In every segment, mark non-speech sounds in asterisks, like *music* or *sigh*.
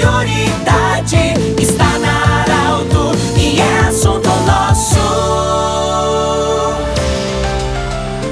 prioridade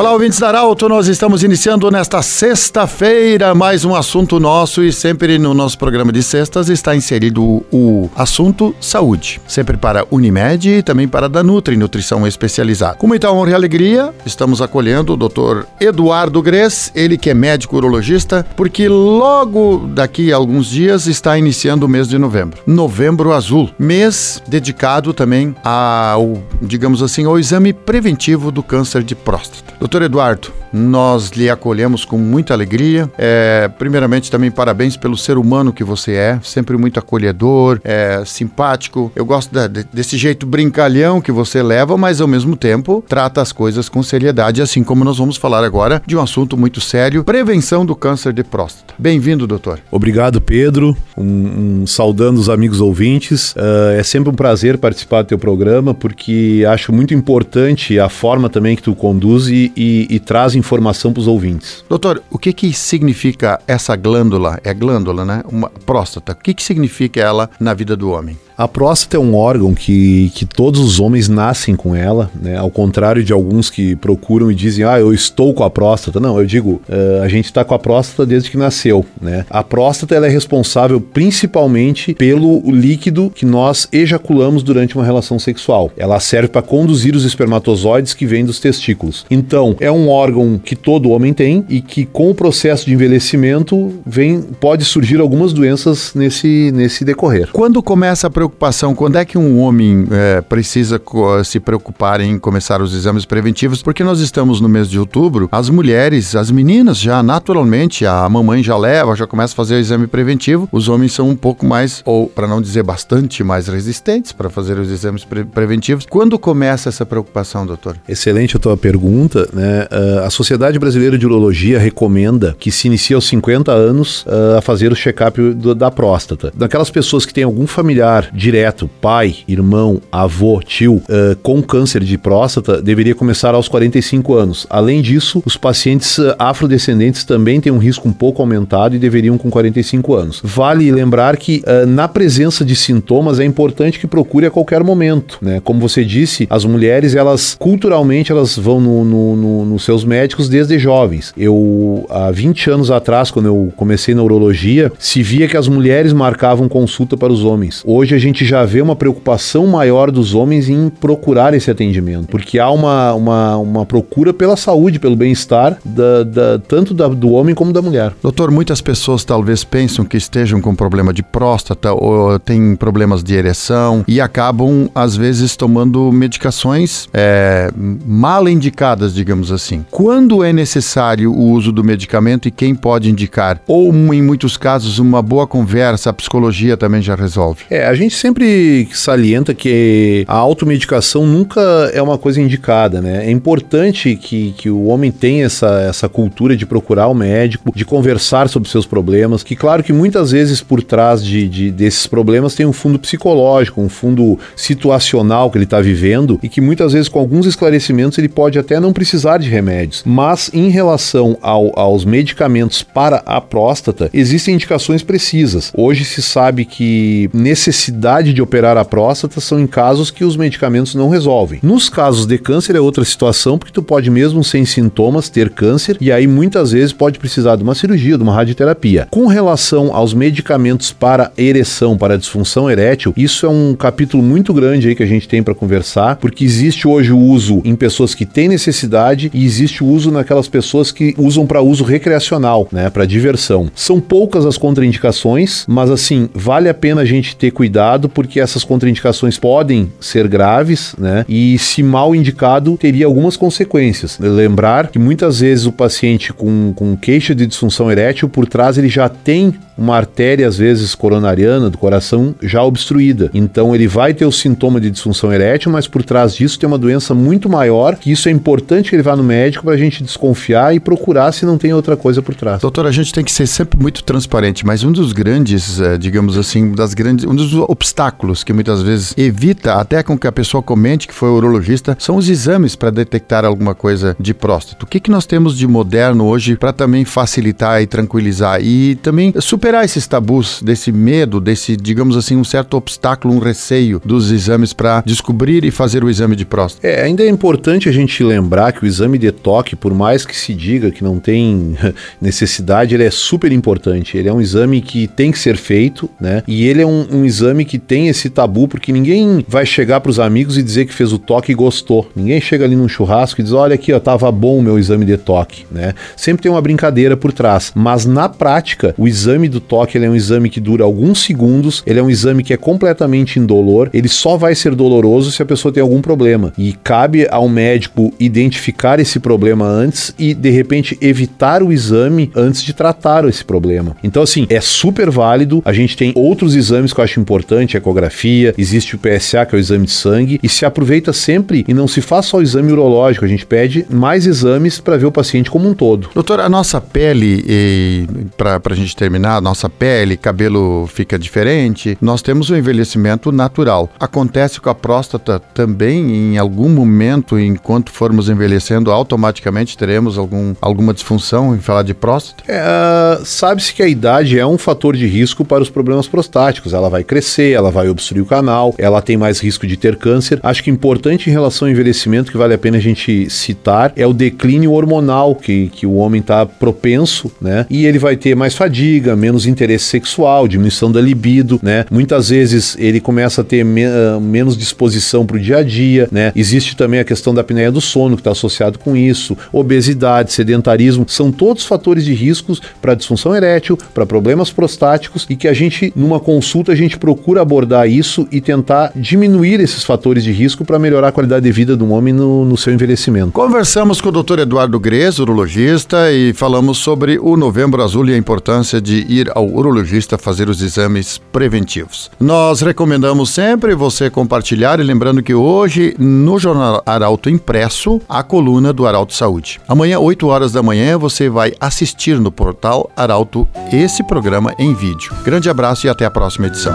Olá, ouvintes da Arauto, nós estamos iniciando nesta sexta-feira mais um assunto nosso e sempre no nosso programa de sextas está inserido o assunto saúde, sempre para Unimed e também para Danutri, nutrição especializada. Com muita honra e alegria, estamos acolhendo o Dr. Eduardo Gres, ele que é médico urologista, porque logo daqui a alguns dias está iniciando o mês de novembro. Novembro Azul, mês dedicado também ao, digamos assim, ao exame preventivo do câncer de próstata. Doutor Eduardo, nós lhe acolhemos com muita alegria. É, primeiramente, também parabéns pelo ser humano que você é, sempre muito acolhedor, é, simpático. Eu gosto da, desse jeito brincalhão que você leva, mas ao mesmo tempo trata as coisas com seriedade, assim como nós vamos falar agora de um assunto muito sério: prevenção do câncer de próstata. Bem-vindo, doutor. Obrigado, Pedro. Um, um, saudando os amigos ouvintes. Uh, é sempre um prazer participar do teu programa, porque acho muito importante a forma também que tu conduz e, e, e traz informação para os ouvintes. Doutor, o que que significa essa glândula? É glândula, né? Uma próstata. O que que significa ela na vida do homem? A próstata é um órgão que, que todos os homens nascem com ela, né? Ao contrário de alguns que procuram e dizem, ah, eu estou com a próstata. Não, eu digo, uh, a gente está com a próstata desde que nasceu, né? A próstata ela é responsável principalmente pelo líquido que nós ejaculamos durante uma relação sexual. Ela serve para conduzir os espermatozoides que vêm dos testículos. Então, é um órgão que todo homem tem e que com o processo de envelhecimento vem pode surgir algumas doenças nesse, nesse decorrer. Quando começa a preocupação, quando é que um homem é, precisa se preocupar em começar os exames preventivos? Porque nós estamos no mês de outubro, as mulheres, as meninas já naturalmente, a mamãe já leva, já começa a fazer o exame preventivo, os homens são um pouco mais, ou para não dizer bastante mais resistentes para fazer os exames pre preventivos. Quando começa essa preocupação, doutor? Excelente a tua pergunta, né? Uh, a Sociedade Brasileira de Urologia recomenda que se inicie aos 50 anos uh, a fazer o check-up da próstata. Daquelas pessoas que têm algum familiar direto, pai, irmão, avô, tio, uh, com câncer de próstata, deveria começar aos 45 anos. Além disso, os pacientes uh, afrodescendentes também têm um risco um pouco aumentado e deveriam com 45 anos. Vale lembrar que uh, na presença de sintomas é importante que procure a qualquer momento, né? Como você disse, as mulheres, elas culturalmente, elas vão no, no, no, nos seus médicos desde jovens. Eu, há 20 anos atrás, quando eu comecei na urologia, se via que as mulheres marcavam consulta para os homens. Hoje a gente gente já vê uma preocupação maior dos homens em procurar esse atendimento, porque há uma, uma, uma procura pela saúde, pelo bem-estar, da, da, tanto da, do homem como da mulher. Doutor, muitas pessoas talvez pensam que estejam com problema de próstata ou têm problemas de ereção e acabam, às vezes, tomando medicações é, mal indicadas, digamos assim. Quando é necessário o uso do medicamento e quem pode indicar? Ou, em muitos casos, uma boa conversa, a psicologia também já resolve? É, a gente sempre salienta que a automedicação nunca é uma coisa indicada, né? É importante que, que o homem tenha essa, essa cultura de procurar o médico, de conversar sobre seus problemas, que claro que muitas vezes por trás de, de desses problemas tem um fundo psicológico, um fundo situacional que ele está vivendo e que muitas vezes com alguns esclarecimentos ele pode até não precisar de remédios. Mas em relação ao, aos medicamentos para a próstata, existem indicações precisas. Hoje se sabe que necessidade de operar a próstata são em casos que os medicamentos não resolvem. Nos casos de câncer é outra situação, porque tu pode mesmo sem sintomas ter câncer e aí muitas vezes pode precisar de uma cirurgia, de uma radioterapia. Com relação aos medicamentos para ereção, para disfunção erétil, isso é um capítulo muito grande aí que a gente tem para conversar, porque existe hoje o uso em pessoas que têm necessidade e existe o uso naquelas pessoas que usam para uso recreacional, né, para diversão. São poucas as contraindicações, mas assim, vale a pena a gente ter cuidado porque essas contraindicações podem ser graves, né? E se mal indicado, teria algumas consequências. Lembrar que muitas vezes o paciente com, com queixa de disfunção erétil, por trás ele já tem uma artéria, às vezes coronariana do coração, já obstruída. Então ele vai ter o sintoma de disfunção erétil, mas por trás disso tem uma doença muito maior, que isso é importante que ele vá no médico para a gente desconfiar e procurar se não tem outra coisa por trás. Doutor, a gente tem que ser sempre muito transparente, mas um dos grandes, eh, digamos assim, das grandes, um dos obstáculos que muitas vezes evita até com que a pessoa comente que foi urologista são os exames para detectar alguma coisa de próstata. O que, que nós temos de moderno hoje para também facilitar e tranquilizar e também superar esses tabus, desse medo, desse, digamos assim, um certo obstáculo, um receio dos exames para descobrir e fazer o exame de próstata? É, ainda é importante a gente lembrar que o exame de toque, por mais que se diga que não tem *laughs* necessidade, ele é super importante. Ele é um exame que tem que ser feito, né? E ele é um, um exame que tem esse tabu, porque ninguém vai chegar para os amigos e dizer que fez o toque e gostou. Ninguém chega ali num churrasco e diz: olha aqui, ó, tava bom o meu exame de toque, né? Sempre tem uma brincadeira por trás. Mas na prática, o exame do toque é um exame que dura alguns segundos, ele é um exame que é completamente indolor, ele só vai ser doloroso se a pessoa tem algum problema. E cabe ao médico identificar esse problema antes e, de repente, evitar o exame antes de tratar esse problema. Então, assim, é super válido. A gente tem outros exames que eu acho importante, ecografia, existe o PSA, que é o exame de sangue, e se aproveita sempre e não se faz só o exame urológico, a gente pede mais exames para ver o paciente como um todo. Doutor, a nossa pele, para a gente terminar, nossa pele, cabelo fica diferente, nós temos um envelhecimento natural. Acontece com a próstata também, em algum momento, enquanto formos envelhecendo, automaticamente teremos algum, alguma disfunção em falar de próstata? É, uh, Sabe-se que a idade é um fator de risco para os problemas prostáticos. Ela vai crescer, ela vai obstruir o canal, ela tem mais risco de ter câncer. Acho que importante em relação ao envelhecimento, que vale a pena a gente citar, é o declínio hormonal que, que o homem está propenso, né? E ele vai ter mais fadiga, menos interesse sexual, diminuição da libido, né? Muitas vezes ele começa a ter me uh, menos disposição para o dia a dia, né? Existe também a questão da apneia do sono que está associado com isso, obesidade, sedentarismo, são todos fatores de riscos para disfunção erétil, para problemas prostáticos e que a gente, numa consulta, a gente procura abordar isso e tentar diminuir esses fatores de risco para melhorar a qualidade de vida do homem no, no seu envelhecimento. Conversamos com o Dr. Eduardo Grez, urologista, e falamos sobre o Novembro Azul e a importância de ir ao urologista fazer os exames preventivos. Nós recomendamos sempre você compartilhar e lembrando que hoje no Jornal Arauto Impresso, a coluna do Arauto Saúde. Amanhã, 8 horas da manhã, você vai assistir no portal Arauto esse programa em vídeo. Grande abraço e até a próxima edição